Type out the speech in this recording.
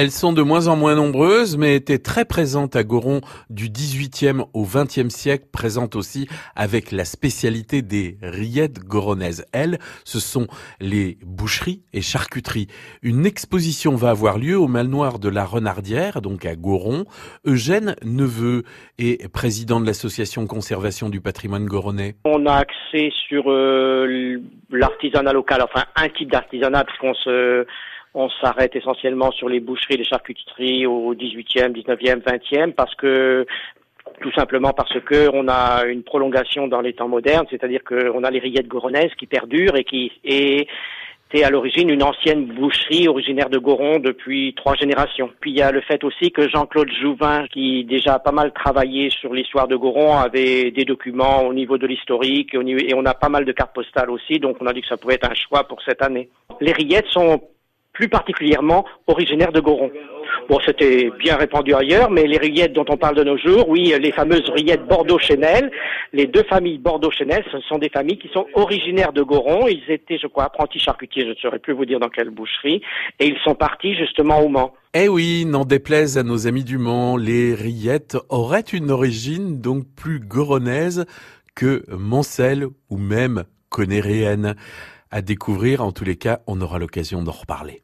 Elles sont de moins en moins nombreuses, mais étaient très présentes à Goron du 18e au 20e siècle, présentes aussi avec la spécialité des rillettes goronaises. Elles, ce sont les boucheries et charcuteries. Une exposition va avoir lieu au Manoir de la Renardière, donc à Goron. Eugène Neveu est président de l'association conservation du patrimoine goronais. On a sur euh, l'artisanat local, enfin un type d'artisanat, puisqu'on se on s'arrête essentiellement sur les boucheries, les charcuteries au 18e, 19e, 20e parce que tout simplement parce que on a une prolongation dans les temps modernes, c'est-à-dire qu'on a les rillettes goronaises qui perdurent et qui étaient à l'origine une ancienne boucherie originaire de Goron depuis trois générations. Puis il y a le fait aussi que Jean-Claude Jouvin, qui déjà a pas mal travaillé sur l'histoire de Goron, avait des documents au niveau de l'historique et on a pas mal de cartes postales aussi, donc on a dit que ça pouvait être un choix pour cette année. Les rillettes sont plus particulièrement originaires de Goron. Bon, c'était bien répandu ailleurs, mais les rillettes dont on parle de nos jours, oui, les fameuses rillettes Bordeaux-Chenel, les deux familles Bordeaux-Chenel, ce sont des familles qui sont originaires de Goron. Ils étaient, je crois, apprentis charcutiers, je ne saurais plus vous dire dans quelle boucherie, et ils sont partis justement au Mans. Eh oui, n'en déplaise à nos amis du Mans, les rillettes auraient une origine donc plus goronaise que Mancel ou même conéréenne. À découvrir, en tous les cas, on aura l'occasion d'en reparler.